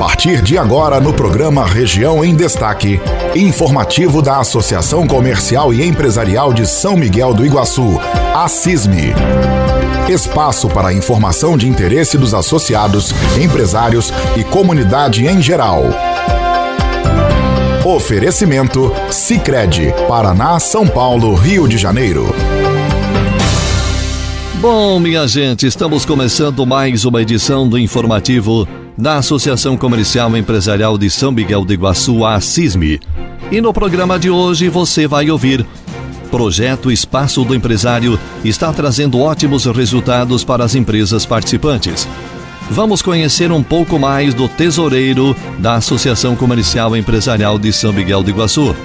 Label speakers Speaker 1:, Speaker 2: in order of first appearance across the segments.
Speaker 1: partir de agora no programa Região em Destaque, informativo da Associação Comercial e Empresarial de São Miguel do Iguaçu, a CISME. Espaço para informação de interesse dos associados, empresários e comunidade em geral. Oferecimento Sicredi, Paraná, São Paulo, Rio de Janeiro.
Speaker 2: Bom, minha gente, estamos começando mais uma edição do informativo da Associação Comercial Empresarial de São Miguel do Iguaçu, a CISME. E no programa de hoje você vai ouvir. Projeto Espaço do Empresário está trazendo ótimos resultados para as empresas participantes. Vamos conhecer um pouco mais do tesoureiro da Associação Comercial Empresarial de São Miguel do Iguaçu.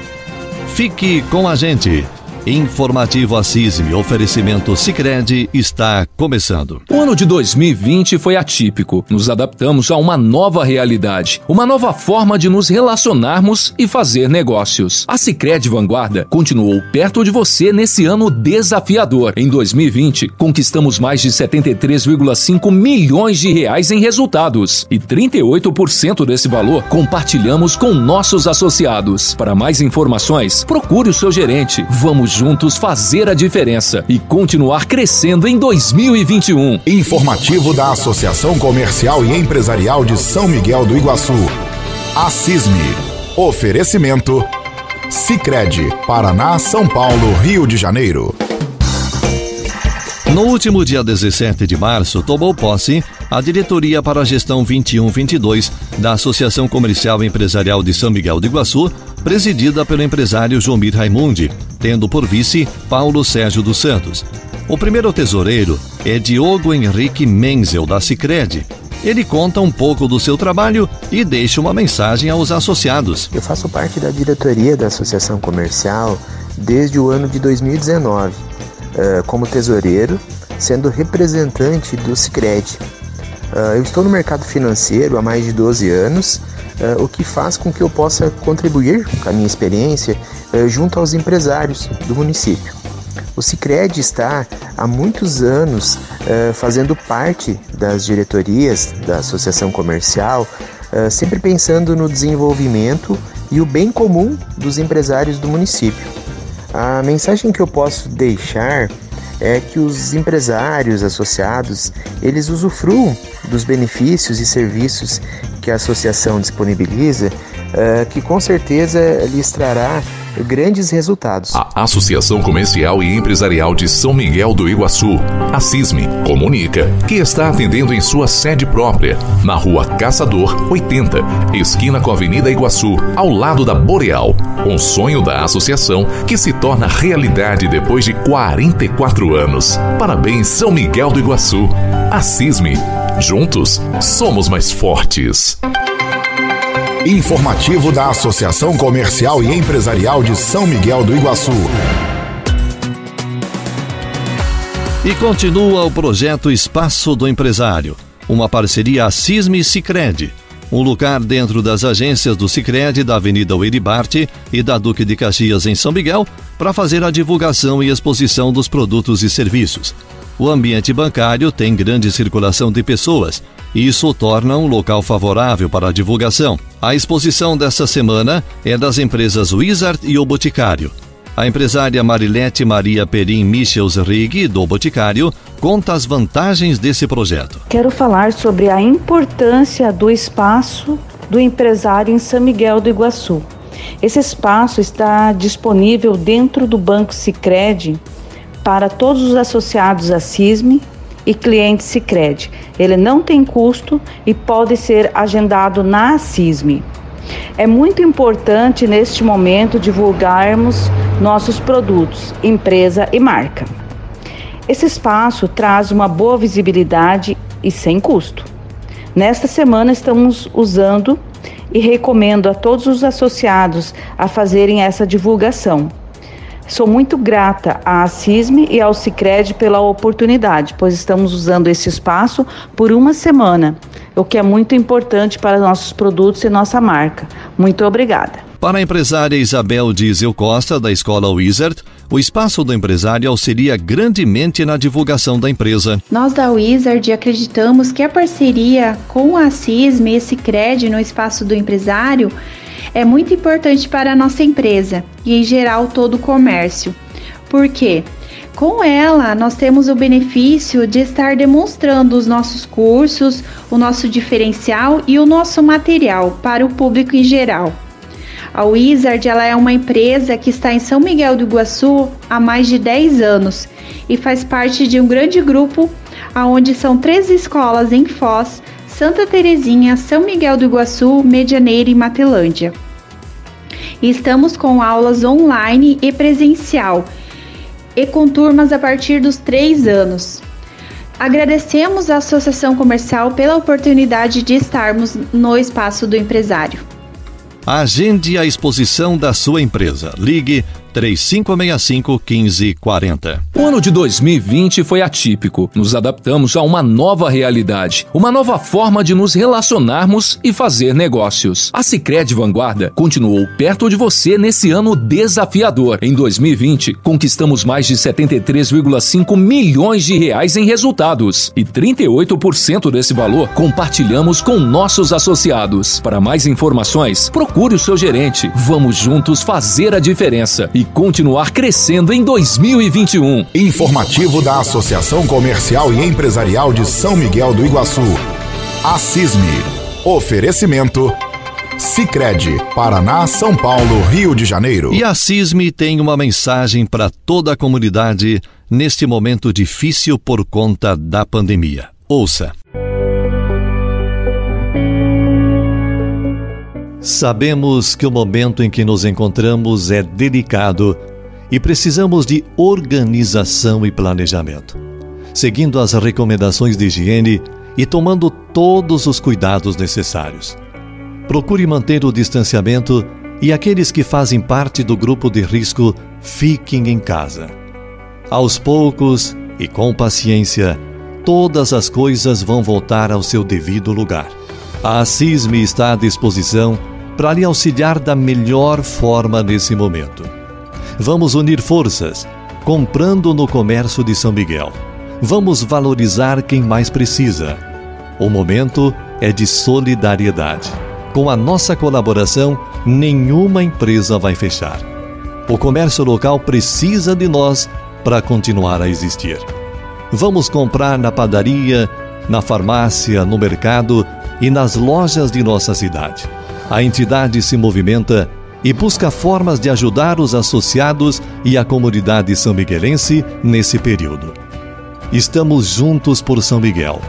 Speaker 2: Fique com a gente. Informativo Assisme, oferecimento Sicredi está começando.
Speaker 3: O ano de 2020 foi atípico. Nos adaptamos a uma nova realidade, uma nova forma de nos relacionarmos e fazer negócios. A Sicredi Vanguarda continuou perto de você nesse ano desafiador. Em 2020, conquistamos mais de 73,5 milhões de reais em resultados e 38% desse valor compartilhamos com nossos associados. Para mais informações, procure o seu gerente. Vamos juntos fazer a diferença e continuar crescendo em 2021.
Speaker 1: Informativo da Associação Comercial e Empresarial de São Miguel do Iguaçu. A CISME. Oferecimento. Sicredi, Paraná, São Paulo, Rio de Janeiro.
Speaker 2: No último dia 17 de março, tomou posse a diretoria para a gestão 21-22 da Associação Comercial Empresarial de São Miguel do Iguaçu, presidida pelo empresário Jomir Raimundi, tendo por vice Paulo Sérgio dos Santos. O primeiro tesoureiro é Diogo Henrique Menzel, da Cicred. Ele conta um pouco do seu trabalho e deixa uma mensagem aos associados.
Speaker 4: Eu faço parte da diretoria da Associação Comercial desde o ano de 2019, eh, como tesoureiro, sendo representante do Cicred. Eh, eu estou no mercado financeiro há mais de 12 anos, eh, o que faz com que eu possa contribuir com a minha experiência eh, junto aos empresários do município. O Cicred está há muitos anos uh, fazendo parte das diretorias da associação comercial, uh, sempre pensando no desenvolvimento e o bem comum dos empresários do município. A mensagem que eu posso deixar é que os empresários associados eles usufruam dos benefícios e serviços que a associação disponibiliza, uh, que com certeza lhes trará grandes resultados.
Speaker 1: A Associação Comercial e Empresarial de São Miguel do Iguaçu, a CISME, comunica que está atendendo em sua sede própria, na rua Caçador 80, esquina com a Avenida Iguaçu, ao lado da Boreal. Um sonho da associação que se torna realidade depois de 44 anos. Parabéns, São Miguel do Iguaçu. A CISME. Juntos, somos mais fortes. Informativo da Associação Comercial e Empresarial de São Miguel do Iguaçu.
Speaker 2: E continua o projeto Espaço do Empresário, uma parceria Cisme Sicredi, um lugar dentro das agências do Sicredi da Avenida Uiribarte e da Duque de Caxias em São Miguel para fazer a divulgação e exposição dos produtos e serviços. O ambiente bancário tem grande circulação de pessoas e isso torna um local favorável para a divulgação. A exposição desta semana é das empresas Wizard e O Boticário. A empresária Marilete Maria Perim Michels Rig, do Boticário, conta as vantagens desse projeto.
Speaker 5: Quero falar sobre a importância do espaço do empresário em São Miguel do Iguaçu. Esse espaço está disponível dentro do Banco Sicredi para todos os associados à CISME e clientes Sicredi. Ele não tem custo e pode ser agendado na CISME. É muito importante neste momento divulgarmos nossos produtos, empresa e marca. Esse espaço traz uma boa visibilidade e sem custo. Nesta semana estamos usando e recomendo a todos os associados a fazerem essa divulgação. Sou muito grata à CISME e ao Cicred pela oportunidade, pois estamos usando esse espaço por uma semana, o que é muito importante para nossos produtos e nossa marca. Muito obrigada.
Speaker 2: Para a empresária Isabel Diesel Costa, da Escola Wizard, o espaço do empresário auxilia grandemente na divulgação da empresa.
Speaker 6: Nós da Wizard acreditamos que a parceria com a CISM e Cicred no espaço do empresário é muito importante para a nossa empresa e, em geral, todo o comércio. Por quê? Com ela, nós temos o benefício de estar demonstrando os nossos cursos, o nosso diferencial e o nosso material para o público em geral. A Wizard ela é uma empresa que está em São Miguel do Iguaçu há mais de 10 anos e faz parte de um grande grupo onde são três escolas em Foz, Santa Terezinha, São Miguel do Iguaçu, Medianeira e Matelândia. Estamos com aulas online e presencial e com turmas a partir dos 3 anos. Agradecemos à Associação Comercial pela oportunidade de estarmos no espaço do empresário.
Speaker 2: Agende a exposição da sua empresa. Ligue 3565 1540.
Speaker 3: O ano de 2020 foi atípico. Nos adaptamos a uma nova realidade, uma nova forma de nos relacionarmos e fazer negócios. A Sicredi Vanguarda continuou perto de você nesse ano desafiador. Em 2020, conquistamos mais de 73,5 milhões de reais em resultados e 38% desse valor compartilhamos com nossos associados. Para mais informações, procure o seu gerente. Vamos juntos fazer a diferença e continuar crescendo em 2021.
Speaker 7: Informativo da Associação Comercial e Empresarial de São Miguel do Iguaçu. A CISME. Oferecimento. Sicredi, Paraná, São Paulo, Rio de Janeiro.
Speaker 2: E a CISME tem uma mensagem para toda a comunidade neste momento difícil por conta da pandemia. Ouça. Sabemos que o momento em que nos encontramos é delicado e precisamos de organização e planejamento, seguindo as recomendações de higiene e tomando todos os cuidados necessários. Procure manter o distanciamento e aqueles que fazem parte do grupo de risco fiquem em casa. Aos poucos e com paciência, todas as coisas vão voltar ao seu devido lugar. A CISME está à disposição para lhe auxiliar da melhor forma nesse momento. Vamos unir forças, comprando no comércio de São Miguel. Vamos valorizar quem mais precisa. O momento é de solidariedade. Com a nossa colaboração, nenhuma empresa vai fechar. O comércio local precisa de nós para continuar a existir. Vamos comprar na padaria, na farmácia, no mercado e nas lojas de nossa cidade a entidade se movimenta e busca formas de ajudar os associados e a comunidade são miguelense nesse período. Estamos juntos por São Miguel.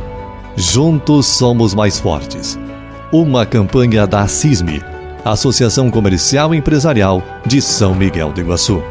Speaker 2: Juntos somos mais fortes. Uma campanha da CISME, Associação Comercial e Empresarial de São Miguel do Iguaçu.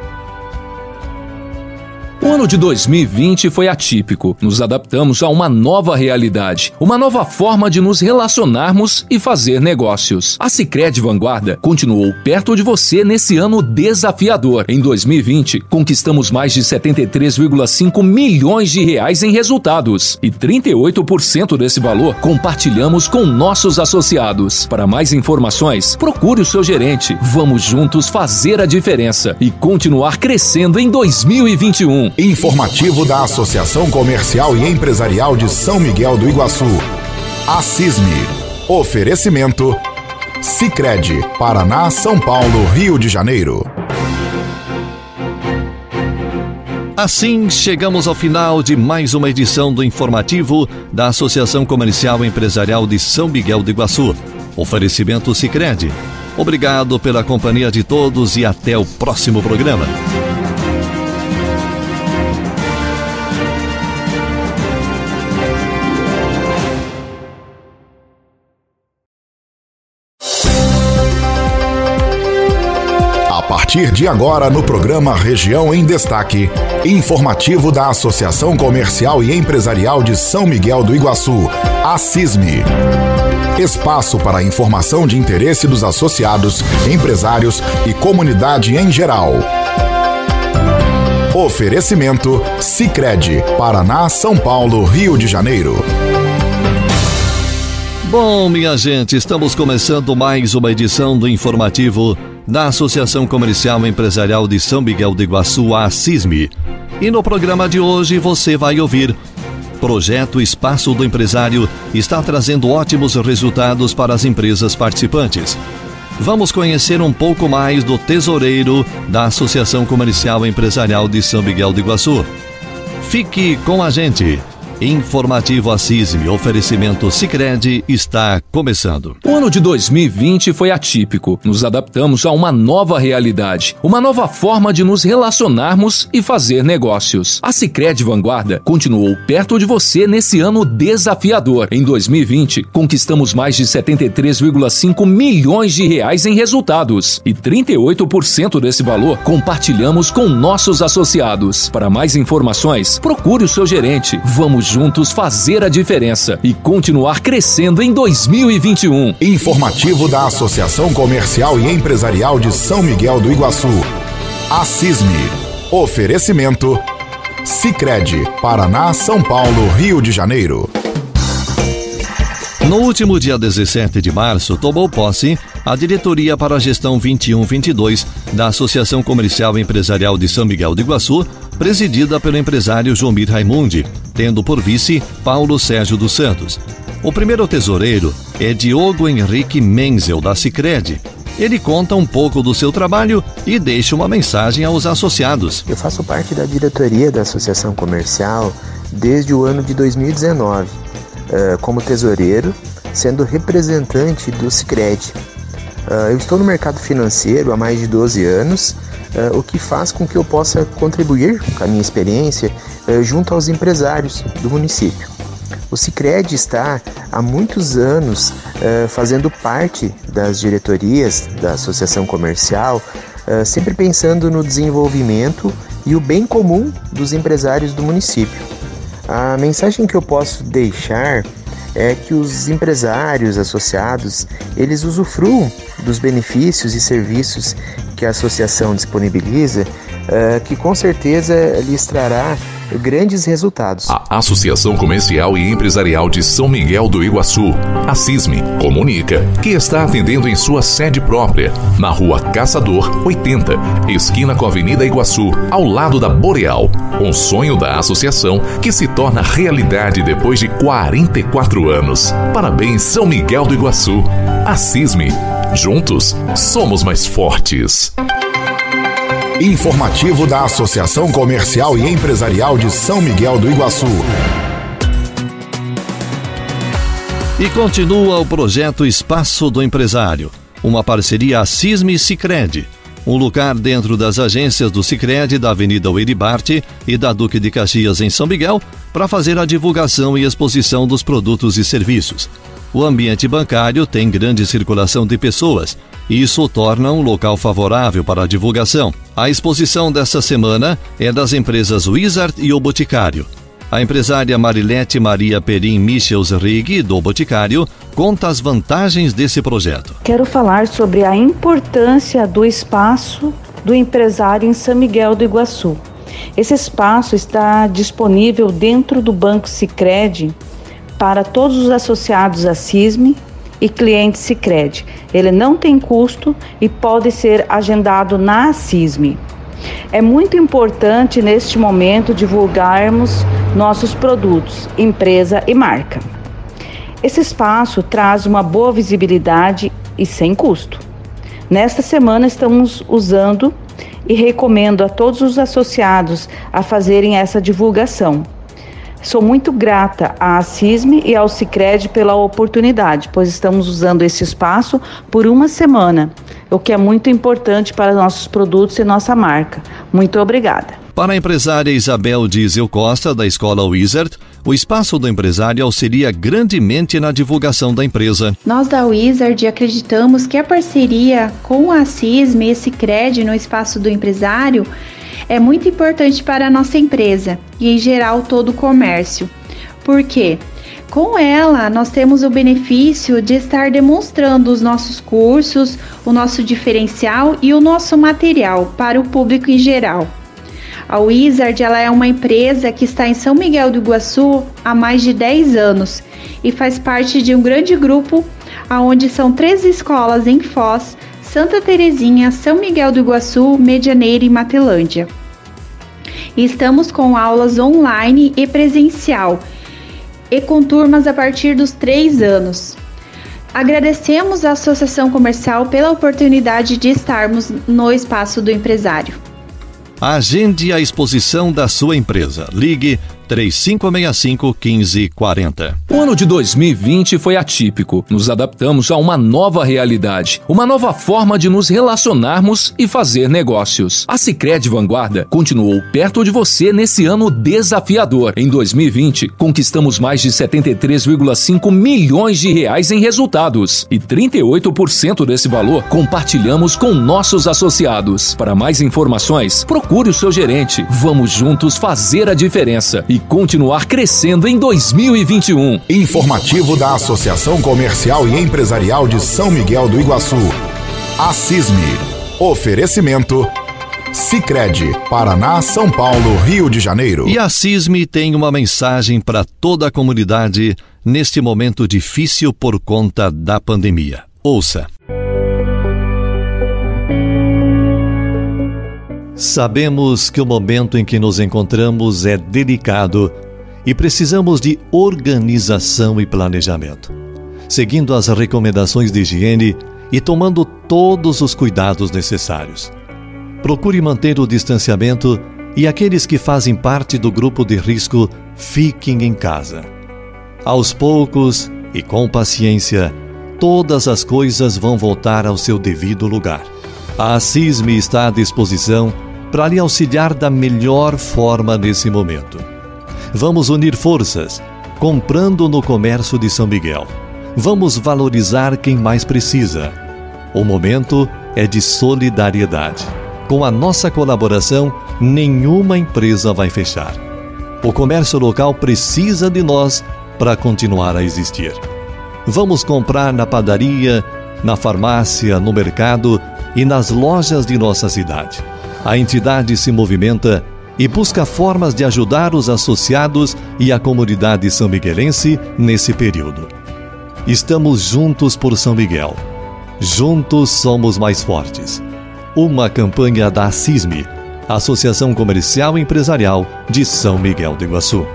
Speaker 3: Ano de 2020 foi atípico. Nos adaptamos a uma nova realidade, uma nova forma de nos relacionarmos e fazer negócios. A Sicredi Vanguarda continuou perto de você nesse ano desafiador. Em 2020, conquistamos mais de 73,5 milhões de reais em resultados e 38% desse valor compartilhamos com nossos associados. Para mais informações, procure o seu gerente. Vamos juntos fazer a diferença e continuar crescendo em 2021.
Speaker 7: Informativo da Associação Comercial e Empresarial de São Miguel do Iguaçu. A CISME. Oferecimento. Sicredi, Paraná, São Paulo, Rio de Janeiro.
Speaker 2: Assim, chegamos ao final de mais uma edição do informativo da Associação Comercial e Empresarial de São Miguel do Iguaçu. Oferecimento Sicredi. Obrigado pela companhia de todos e até o próximo programa.
Speaker 7: Partir de agora no programa Região em Destaque, informativo da Associação Comercial e Empresarial de São Miguel do Iguaçu, a CISME. Espaço para informação de interesse dos associados, empresários e comunidade em geral. Oferecimento Sicredi, Paraná, São Paulo, Rio de Janeiro.
Speaker 2: Bom, minha gente, estamos começando mais uma edição do informativo da Associação Comercial Empresarial de São Miguel do Iguaçu, a CISME. E no programa de hoje você vai ouvir. Projeto Espaço do Empresário está trazendo ótimos resultados para as empresas participantes. Vamos conhecer um pouco mais do tesoureiro da Associação Comercial Empresarial de São Miguel do Iguaçu. Fique com a gente. Informativo Assisme, oferecimento Sicredi está começando.
Speaker 3: O ano de 2020 foi atípico. Nos adaptamos a uma nova realidade, uma nova forma de nos relacionarmos e fazer negócios. A Sicredi Vanguarda continuou perto de você nesse ano desafiador. Em 2020, conquistamos mais de 73,5 milhões de reais em resultados e 38% desse valor compartilhamos com nossos associados. Para mais informações, procure o seu gerente. Vamos juntos fazer a diferença e continuar crescendo em 2021.
Speaker 7: Informativo da Associação Comercial e Empresarial de São Miguel do Iguaçu. A CISME. Oferecimento. Sicredi, Paraná, São Paulo, Rio de Janeiro.
Speaker 2: No último dia 17 de março, tomou posse a diretoria para a gestão 21-22 da Associação Comercial e Empresarial de São Miguel do Iguaçu, presidida pelo empresário Jomir Raimundi, tendo por vice Paulo Sérgio dos Santos. O primeiro tesoureiro é Diogo Henrique Menzel, da Cicred. Ele conta um pouco do seu trabalho e deixa uma mensagem aos associados.
Speaker 4: Eu faço parte da diretoria da Associação Comercial desde o ano de 2019, eh, como tesoureiro, sendo representante do Cicred. Eh, eu estou no mercado financeiro há mais de 12 anos uh, o que faz com que eu possa contribuir com a minha experiência uh, junto aos empresários do município. O Cicred está há muitos anos uh, fazendo parte das diretorias da associação comercial, sempre pensando no desenvolvimento e o bem comum dos empresários do município. A mensagem que eu posso deixar é que os empresários associados eles usufruam dos benefícios e serviços que a associação disponibiliza, uh, que com certeza lhes trará grandes resultados.
Speaker 1: A Associação Comercial e Empresarial de São Miguel do Iguaçu, a CISME, comunica que está atendendo em sua sede própria, na rua Caçador 80, esquina com a Avenida Iguaçu, ao lado da Boreal. Um sonho da associação que se torna realidade depois de 44 anos. Parabéns, São Miguel do Iguaçu. A CISME Juntos, somos mais fortes.
Speaker 7: Informativo da Associação Comercial e Empresarial de São Miguel do Iguaçu.
Speaker 2: E continua o projeto Espaço do Empresário, uma parceria Cisme Sicredi, um lugar dentro das agências do Sicredi da Avenida Uiribarte e da Duque de Caxias em São Miguel para fazer a divulgação e exposição dos produtos e serviços. O ambiente bancário tem grande circulação de pessoas isso torna um local favorável para a divulgação. A exposição desta semana é das empresas Wizard e O Boticário. A empresária Marilete Maria Perim Michels Rig, do Boticário, conta as vantagens desse projeto.
Speaker 5: Quero falar sobre a importância do espaço do empresário em São Miguel do Iguaçu. Esse espaço está disponível dentro do Banco Sicredi para todos os associados a CISME e clientes Sicredi. Ele não tem custo e pode ser agendado na CISME. É muito importante neste momento divulgarmos nossos produtos, empresa e marca. Esse espaço traz uma boa visibilidade e sem custo. Nesta semana estamos usando e recomendo a todos os associados a fazerem essa divulgação. Sou muito grata à CISME e ao Cicred pela oportunidade, pois estamos usando esse espaço por uma semana, o que é muito importante para nossos produtos e nossa marca. Muito obrigada.
Speaker 2: Para a empresária Isabel Diesel Costa, da Escola Wizard, o espaço do empresário auxilia grandemente na divulgação da empresa.
Speaker 6: Nós da Wizard acreditamos que a parceria com a CISME e esse CRED no espaço do empresário é muito importante para a nossa empresa e, em geral, todo o comércio. Por quê? Com ela, nós temos o benefício de estar demonstrando os nossos cursos, o nosso diferencial e o nosso material para o público em geral. A Wizard ela é uma empresa que está em São Miguel do Iguaçu há mais de 10 anos e faz parte de um grande grupo onde são três escolas em Foz Santa Terezinha, São Miguel do Iguaçu, Medianeira e Matelândia. Estamos com aulas online e presencial e com turmas a partir dos três anos. Agradecemos à Associação Comercial pela oportunidade de estarmos no espaço do empresário.
Speaker 2: Agende a exposição da sua empresa. Ligue 3565 1540.
Speaker 3: O ano de 2020 foi atípico. Nos adaptamos a uma nova realidade, uma nova forma de nos relacionarmos e fazer negócios. A Sicredi Vanguarda continuou perto de você nesse ano desafiador. Em 2020, conquistamos mais de 73,5 milhões de reais em resultados e 38% desse valor compartilhamos com nossos associados. Para mais informações, procure o seu gerente. Vamos juntos fazer a diferença e continuar crescendo em 2021.
Speaker 7: Informativo da Associação Comercial e Empresarial de São Miguel do Iguaçu. A CISME. Oferecimento. Sicredi, Paraná, São Paulo, Rio de Janeiro.
Speaker 2: E a CISME tem uma mensagem para toda a comunidade neste momento difícil por conta da pandemia. Ouça. Sabemos que o momento em que nos encontramos é delicado e precisamos de organização e planejamento. Seguindo as recomendações de higiene e tomando todos os cuidados necessários. Procure manter o distanciamento e aqueles que fazem parte do grupo de risco fiquem em casa. Aos poucos e com paciência, todas as coisas vão voltar ao seu devido lugar. A CISME está à disposição para lhe auxiliar da melhor forma nesse momento. Vamos unir forças, comprando no comércio de São Miguel. Vamos valorizar quem mais precisa. O momento é de solidariedade. Com a nossa colaboração, nenhuma empresa vai fechar. O comércio local precisa de nós para continuar a existir. Vamos comprar na padaria, na farmácia, no mercado e nas lojas de nossa cidade a entidade se movimenta e busca formas de ajudar os associados e a comunidade são miguelense nesse período. Estamos juntos por São Miguel. Juntos somos mais fortes. Uma campanha da CISME, Associação Comercial e Empresarial de São Miguel do Iguaçu.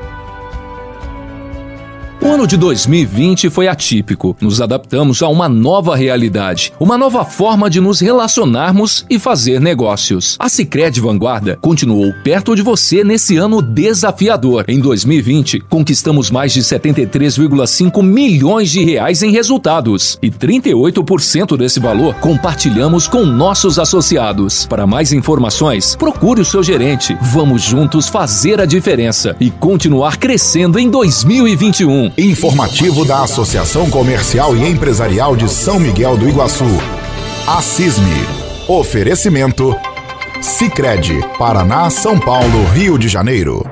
Speaker 3: O ano de 2020 foi atípico. Nos adaptamos a uma nova realidade, uma nova forma de nos relacionarmos e fazer negócios. A Sicredi Vanguarda continuou perto de você nesse ano desafiador. Em 2020, conquistamos mais de 73,5 milhões de reais em resultados e 38% desse valor compartilhamos com nossos associados. Para mais informações, procure o seu gerente. Vamos juntos fazer a diferença e continuar crescendo em 2021.
Speaker 7: Informativo da Associação Comercial e Empresarial de São Miguel do Iguaçu. A. Oferecimento. Sicredi, Paraná, São Paulo, Rio de Janeiro.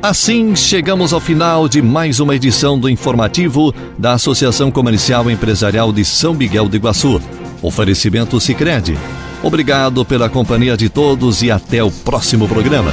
Speaker 2: Assim, chegamos ao final de mais uma edição do informativo da Associação Comercial e Empresarial de São Miguel do Iguaçu. Oferecimento Sicredi. Obrigado pela companhia de todos e até o próximo programa.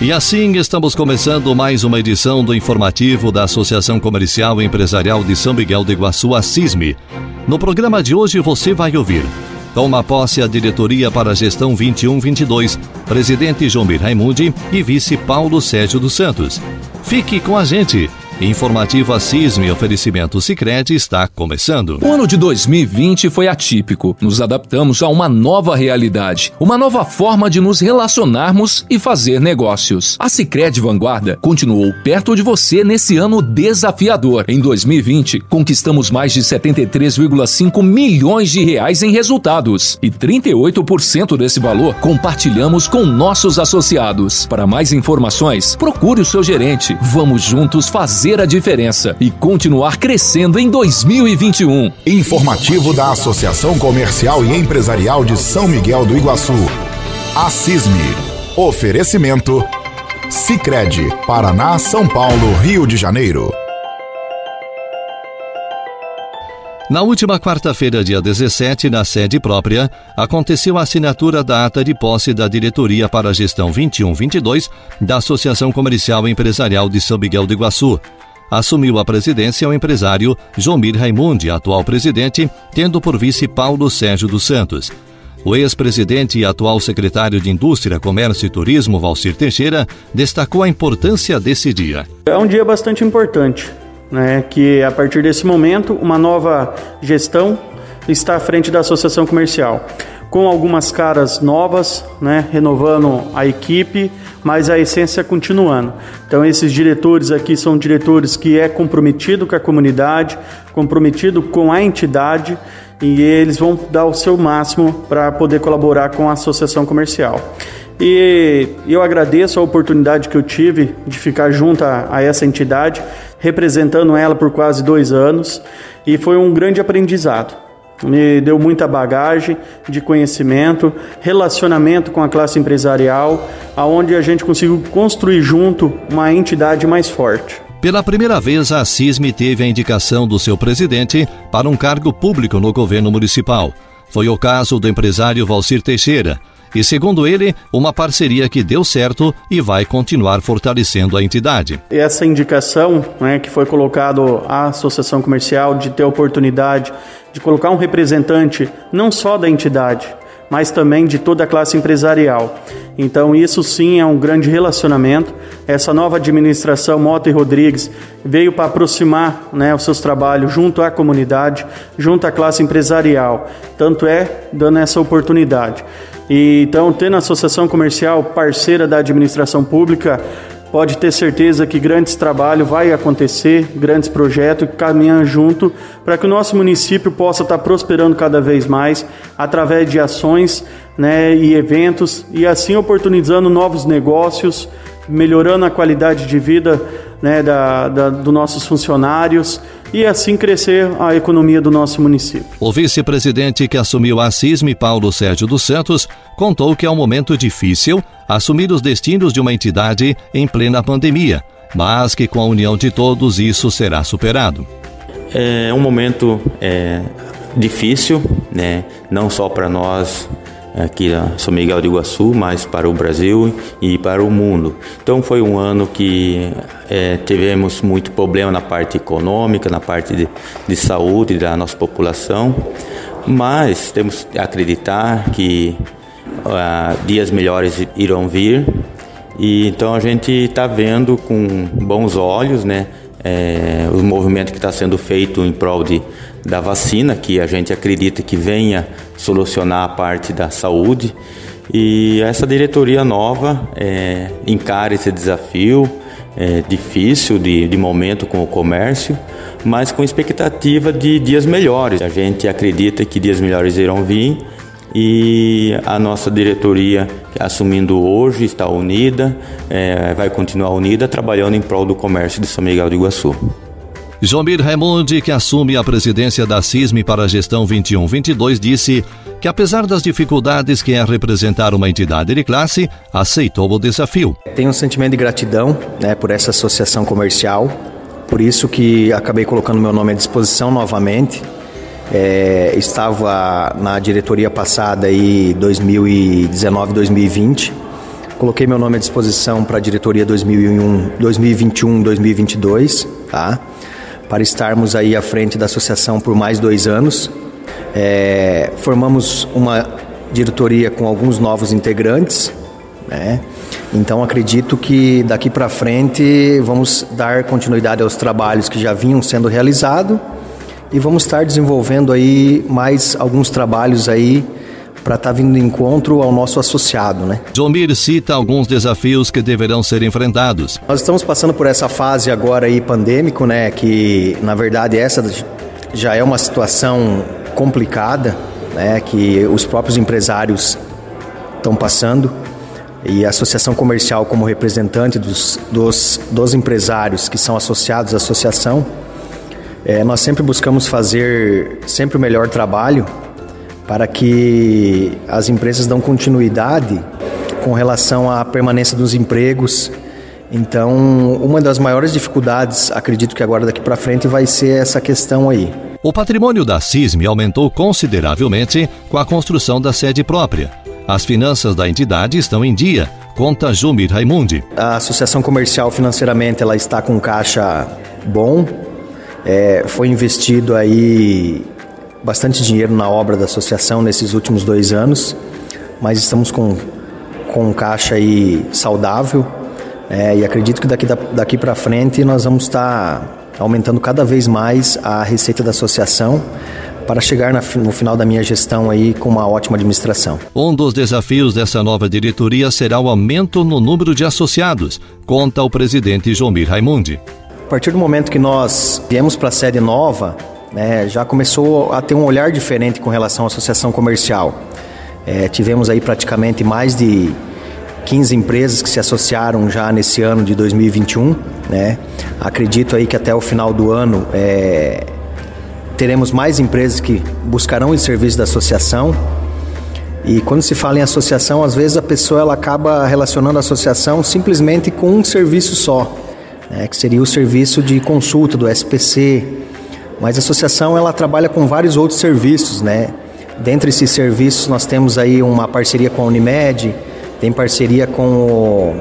Speaker 2: E assim estamos começando mais uma edição do informativo da Associação Comercial e Empresarial de São Miguel do Iguaçu, a CISME. No programa de hoje você vai ouvir. Toma posse a diretoria para a gestão 21-22, presidente João Raimundi e vice Paulo Sérgio dos Santos. Fique com a gente. Informativo Assisme oferecimento Sicredi está começando.
Speaker 3: O ano de 2020 foi atípico. Nos adaptamos a uma nova realidade, uma nova forma de nos relacionarmos e fazer negócios. A Sicredi Vanguarda continuou perto de você nesse ano desafiador. Em 2020, conquistamos mais de 73,5 milhões de reais em resultados e 38% desse valor compartilhamos com nossos associados. Para mais informações, procure o seu gerente. Vamos juntos fazer fazer a diferença e continuar crescendo em 2021.
Speaker 7: Informativo da Associação Comercial e Empresarial de São Miguel do Iguaçu. A CISME. Oferecimento. Sicredi, Paraná, São Paulo, Rio de Janeiro.
Speaker 2: Na última quarta-feira, dia 17, na sede própria, aconteceu a assinatura da ata de posse da diretoria para a gestão 21-22 da Associação Comercial e Empresarial de São Miguel do Iguaçu. Assumiu a presidência o empresário Jomir Raimundi, atual presidente, tendo por vice Paulo Sérgio dos Santos. O ex-presidente e atual secretário de Indústria, Comércio e Turismo, Valcir Teixeira, destacou a importância desse dia.
Speaker 8: É um dia bastante importante né, que a partir desse momento uma nova gestão está à frente da associação comercial, com algumas caras novas, né, renovando a equipe, mas a essência continuando. Então esses diretores aqui são diretores que é comprometido com a comunidade, comprometido com a entidade e eles vão dar o seu máximo para poder colaborar com a associação comercial. E eu agradeço a oportunidade que eu tive de ficar junto a, a essa entidade representando ela por quase dois anos e foi um grande aprendizado. Me deu muita bagagem de conhecimento, relacionamento com a classe empresarial, aonde a gente conseguiu construir junto uma entidade mais forte.
Speaker 2: Pela primeira vez, a CISME teve a indicação do seu presidente para um cargo público no governo municipal. Foi o caso do empresário Valcir Teixeira, e, segundo ele, uma parceria que deu certo e vai continuar fortalecendo a entidade.
Speaker 8: Essa indicação né, que foi colocado à Associação Comercial de ter a oportunidade de colocar um representante não só da entidade, mas também de toda a classe empresarial. Então, isso sim é um grande relacionamento. Essa nova administração Mota e Rodrigues veio para aproximar né, os seus trabalhos junto à comunidade, junto à classe empresarial. Tanto é dando essa oportunidade. E, então, tendo a associação comercial parceira da administração pública, pode ter certeza que grandes trabalhos vai acontecer, grandes projetos caminham junto para que o nosso município possa estar prosperando cada vez mais através de ações né, e eventos e assim oportunizando novos negócios, melhorando a qualidade de vida né, da, da, dos nossos funcionários e assim crescer a economia do nosso município.
Speaker 2: O vice-presidente que assumiu a CISME, Paulo Sérgio dos Santos, contou que é um momento difícil assumir os destinos de uma entidade em plena pandemia, mas que com a união de todos isso será superado.
Speaker 9: É um momento é, difícil, né? não só para nós aqui na São Miguel de Iguaçu, mas para o Brasil e para o mundo. Então foi um ano que é, tivemos muito problema na parte econômica, na parte de, de saúde da nossa população, mas temos que acreditar que uh, dias melhores irão vir e então a gente está vendo com bons olhos, né? É, o movimento que está sendo feito em prol de da vacina, que a gente acredita que venha solucionar a parte da saúde. E essa diretoria nova é, encara esse desafio é, difícil de, de momento com o comércio, mas com expectativa de dias melhores. A gente acredita que dias melhores irão vir e a nossa diretoria, assumindo hoje, está unida, é, vai continuar unida, trabalhando em prol do comércio de São Miguel do Iguaçu.
Speaker 2: Jomir Raimundi, que assume a presidência da CISME para a gestão 21-22, disse que, apesar das dificuldades que é representar uma entidade de classe, aceitou o desafio.
Speaker 10: Tenho um sentimento de gratidão né, por essa associação comercial, por isso que acabei colocando meu nome à disposição novamente. É, estava na diretoria passada aí 2019-2020. Coloquei meu nome à disposição para a diretoria 2021-2022, tá? Para estarmos aí à frente da associação por mais dois anos. É, formamos uma diretoria com alguns novos integrantes, Né? Então acredito que daqui para frente vamos dar continuidade aos trabalhos que já vinham sendo realizados e vamos estar desenvolvendo aí mais alguns trabalhos aí para estar tá vindo encontro ao nosso associado, né?
Speaker 2: Jomir cita alguns desafios que deverão ser enfrentados.
Speaker 10: Nós estamos passando por essa fase agora aí pandêmico, né? Que na verdade essa já é uma situação complicada, né? Que os próprios empresários estão passando e a associação comercial como representante dos, dos, dos empresários que são associados à associação, é, nós sempre buscamos fazer sempre o melhor trabalho para que as empresas dão continuidade com relação à permanência dos empregos. Então, uma das maiores dificuldades, acredito que agora daqui para frente, vai ser essa questão aí.
Speaker 2: O patrimônio da CISM aumentou consideravelmente com a construção da sede própria. As finanças da entidade estão em dia, conta Jumir Raimundi.
Speaker 10: A associação comercial financeiramente ela está com caixa bom, é, foi investido aí bastante dinheiro na obra da associação nesses últimos dois anos, mas estamos com, com um caixa aí saudável é, e acredito que daqui, daqui para frente nós vamos estar tá aumentando cada vez mais a receita da associação para chegar no final da minha gestão aí com uma ótima administração.
Speaker 2: Um dos desafios dessa nova diretoria será o aumento no número de associados, conta o presidente Jomir Raimundi.
Speaker 10: A partir do momento que nós viemos para a sede nova, né, já começou a ter um olhar diferente com relação à associação comercial. É, tivemos aí praticamente mais de 15 empresas que se associaram já nesse ano de 2021. Né? Acredito aí que até o final do ano é, teremos mais empresas que buscarão os serviços da associação. E quando se fala em associação, às vezes a pessoa ela acaba relacionando a associação simplesmente com um serviço só, né? que seria o serviço de consulta do SPC, mas a associação ela trabalha com vários outros serviços, né? Dentre esses serviços nós temos aí uma parceria com a Unimed, tem parceria com o,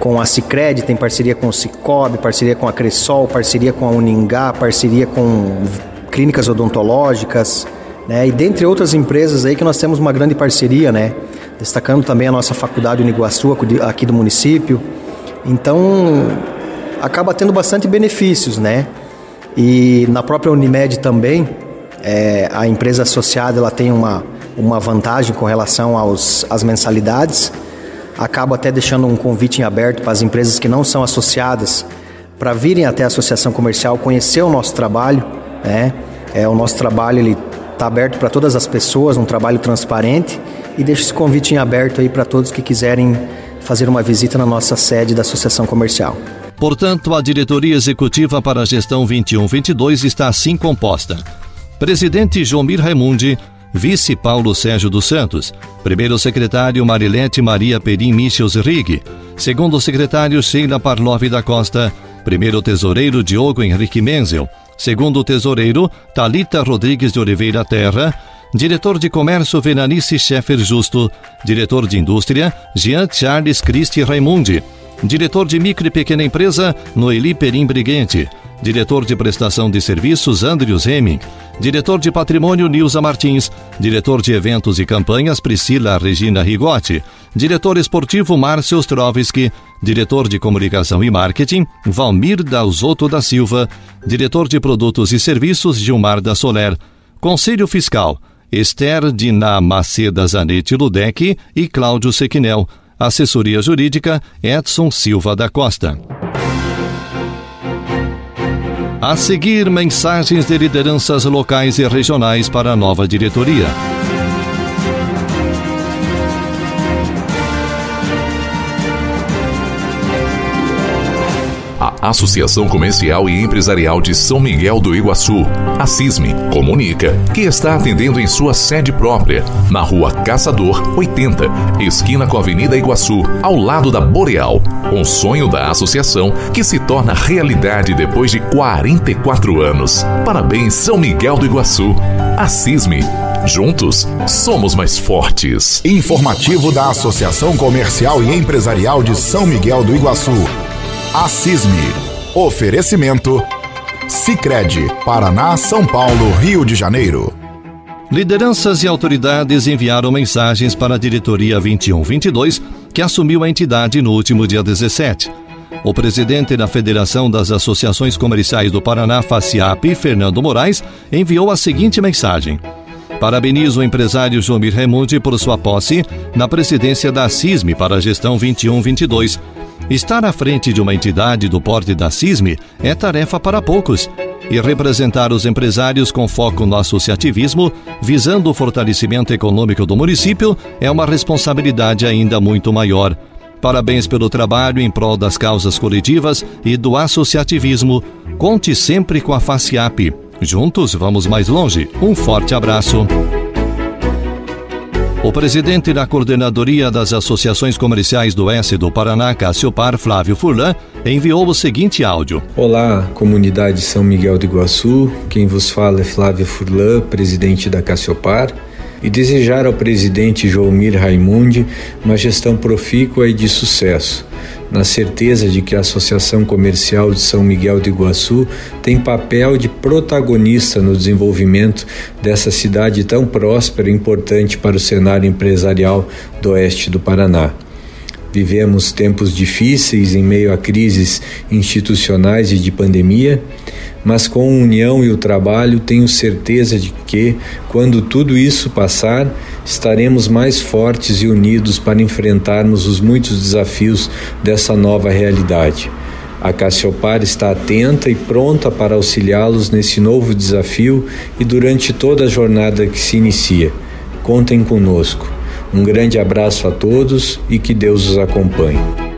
Speaker 10: com a Cicred, tem parceria com o Cicobi, parceria com a Cressol, parceria com a Uningá, parceria com clínicas odontológicas, né? E dentre outras empresas aí que nós temos uma grande parceria, né? Destacando também a nossa faculdade Uniguaçu aqui do município. Então, acaba tendo bastante benefícios, né? E na própria Unimed também, é, a empresa associada ela tem uma, uma vantagem com relação aos, às mensalidades. Acaba até deixando um convite em aberto para as empresas que não são associadas para virem até a associação comercial conhecer o nosso trabalho. Né? É, o nosso trabalho ele está aberto para todas as pessoas, um trabalho transparente e deixa esse convite em aberto aí para todos que quiserem fazer uma visita na nossa sede da associação comercial.
Speaker 2: Portanto, a diretoria executiva para a gestão 21-22 está assim composta: presidente Jomir Raimundi, vice Paulo Sérgio dos Santos, primeiro secretário Marilete Maria Perim Michels Rig, segundo secretário Sheila Parlov da Costa, primeiro tesoureiro Diogo Henrique Menzel, segundo tesoureiro Talita Rodrigues de Oliveira Terra, diretor de comércio Venanice Scheffer Justo, diretor de indústria Jean Charles Christi Raimundi, diretor de micro e pequena empresa, Noeli Perim Briguente, diretor de prestação de serviços, Andrius Hemming, diretor de patrimônio, Nilza Martins, diretor de eventos e campanhas, Priscila Regina Rigotti, diretor esportivo, Márcio Ostrovski, diretor de comunicação e marketing, Valmir Dalzotto da Silva, diretor de produtos e serviços, Gilmar da Soler, conselho fiscal, Esther Dina Maceda Zanetti Ludec e Cláudio Sequinel, Assessoria Jurídica Edson Silva da Costa. A seguir, mensagens de lideranças locais e regionais para a nova diretoria.
Speaker 1: Associação Comercial e Empresarial de São Miguel do Iguaçu, a CISME, comunica que está atendendo em sua sede própria, na rua Caçador 80, esquina com a Avenida Iguaçu, ao lado da Boreal. Um sonho da associação que se torna realidade depois de 44 anos. Parabéns, São Miguel do Iguaçu. A CISME Juntos, somos mais fortes.
Speaker 7: Informativo da Associação Comercial e Empresarial de São Miguel do Iguaçu. Assisme. Oferecimento. Sicredi, Paraná, São Paulo, Rio de Janeiro.
Speaker 2: Lideranças e autoridades enviaram mensagens para a diretoria 2122, que assumiu a entidade no último dia 17. O presidente da Federação das Associações Comerciais do Paraná, FACIAP, Fernando Moraes, enviou a seguinte mensagem: Parabenizo o empresário Jomir Raimundi por sua posse na presidência da CISME para a gestão 21-22. Estar à frente de uma entidade do porte da CISME é tarefa para poucos e representar os empresários com foco no associativismo, visando o fortalecimento econômico do município, é uma responsabilidade ainda muito maior. Parabéns pelo trabalho em prol das causas coletivas e do associativismo. Conte sempre com a FACIAP. Juntos vamos mais longe. Um forte abraço. O presidente da Coordenadoria das Associações Comerciais do Oeste do Paraná, Cassiopar, Flávio Furlan, enviou o seguinte áudio.
Speaker 11: Olá, comunidade São Miguel do Iguaçu. Quem vos fala é Flávio Furlan, presidente da Cassiopar. E desejar ao presidente Joelmir Raimundi uma gestão profícua e de sucesso na certeza de que a Associação Comercial de São Miguel de Iguaçu tem papel de protagonista no desenvolvimento dessa cidade tão próspera e importante para o cenário empresarial do oeste do Paraná. Vivemos tempos difíceis em meio a crises institucionais e de pandemia, mas com a união e o trabalho tenho certeza de que, quando tudo isso passar, estaremos mais fortes e unidos para enfrentarmos os muitos desafios dessa nova realidade. A Cassiopar está atenta e pronta para auxiliá-los nesse novo desafio e durante toda a jornada que se inicia. Contem conosco. Um grande abraço a todos e que Deus os acompanhe.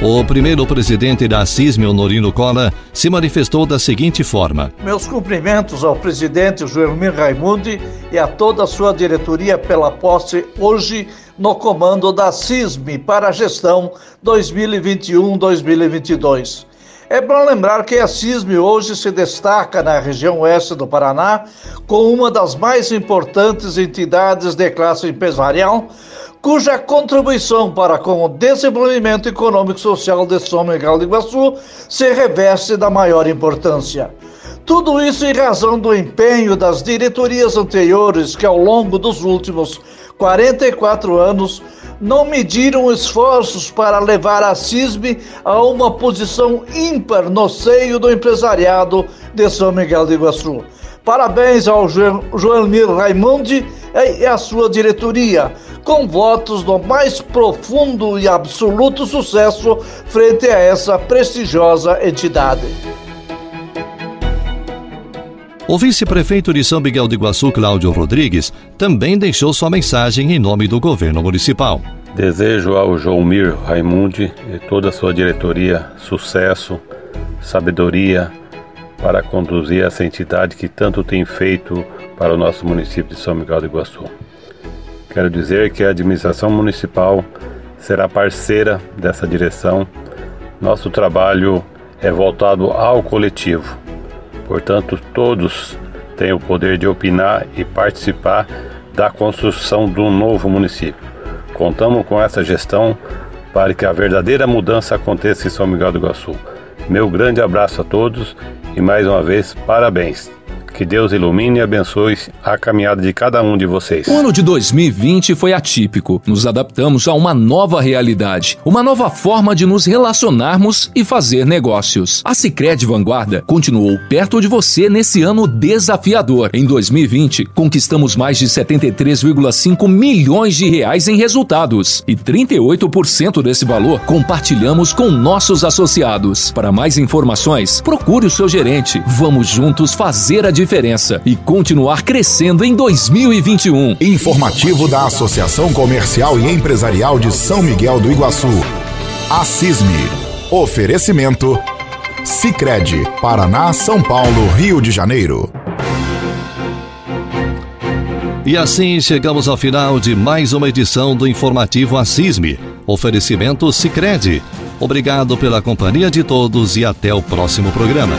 Speaker 2: O primeiro presidente da CISM, Honorino Cola, se manifestou da seguinte forma:
Speaker 12: Meus cumprimentos ao presidente Joelmir Raimundi e a toda a sua diretoria pela posse hoje no comando da CISM para a gestão 2021-2022. É bom lembrar que a CISM hoje se destaca na região oeste do Paraná como uma das mais importantes entidades de classe empresarial, cuja contribuição para com o desenvolvimento econômico e social de São Miguel de Iguaçu se reveste da maior importância. Tudo isso em razão do empenho das diretorias anteriores que, ao longo dos últimos 44 anos, não mediram esforços para levar a CISB a uma posição ímpar no seio do empresariado de São Miguel de Iguaçu. Parabéns ao Joelmir Raimundi e à sua diretoria, com votos do mais profundo e absoluto sucesso frente a essa prestigiosa entidade.
Speaker 2: O vice-prefeito de São Miguel do Iguaçu, Cláudio Rodrigues, também deixou sua mensagem em nome do governo municipal.
Speaker 13: Desejo ao Joãomir Raimundi e toda a sua diretoria sucesso, sabedoria para conduzir essa entidade que tanto tem feito para o nosso município de São Miguel do Iguaçu. Quero dizer que a administração municipal será parceira dessa direção. Nosso trabalho é voltado ao coletivo Portanto, todos têm o poder de opinar e participar da construção do novo município. Contamos com essa gestão para que a verdadeira mudança aconteça em São Miguel do Iguaçu. Meu grande abraço a todos e mais uma vez parabéns. Que Deus ilumine e abençoe a caminhada de cada um de vocês.
Speaker 3: O ano de 2020 foi atípico. Nos adaptamos a uma nova realidade, uma nova forma de nos relacionarmos e fazer negócios. A Sicredi Vanguarda continuou perto de você nesse ano desafiador. Em 2020, conquistamos mais de 73,5 milhões de reais em resultados e 38% desse valor compartilhamos com nossos associados. Para mais informações, procure o seu gerente. Vamos juntos fazer a diferença diferença e continuar crescendo em 2021.
Speaker 7: Informativo da Associação Comercial e Empresarial de São Miguel do Iguaçu. A CISME. Oferecimento. Sicredi, Paraná, São Paulo, Rio de Janeiro.
Speaker 2: E assim chegamos ao final de mais uma edição do informativo Assisme. Oferecimento Sicredi. Obrigado pela companhia de todos e até o próximo programa.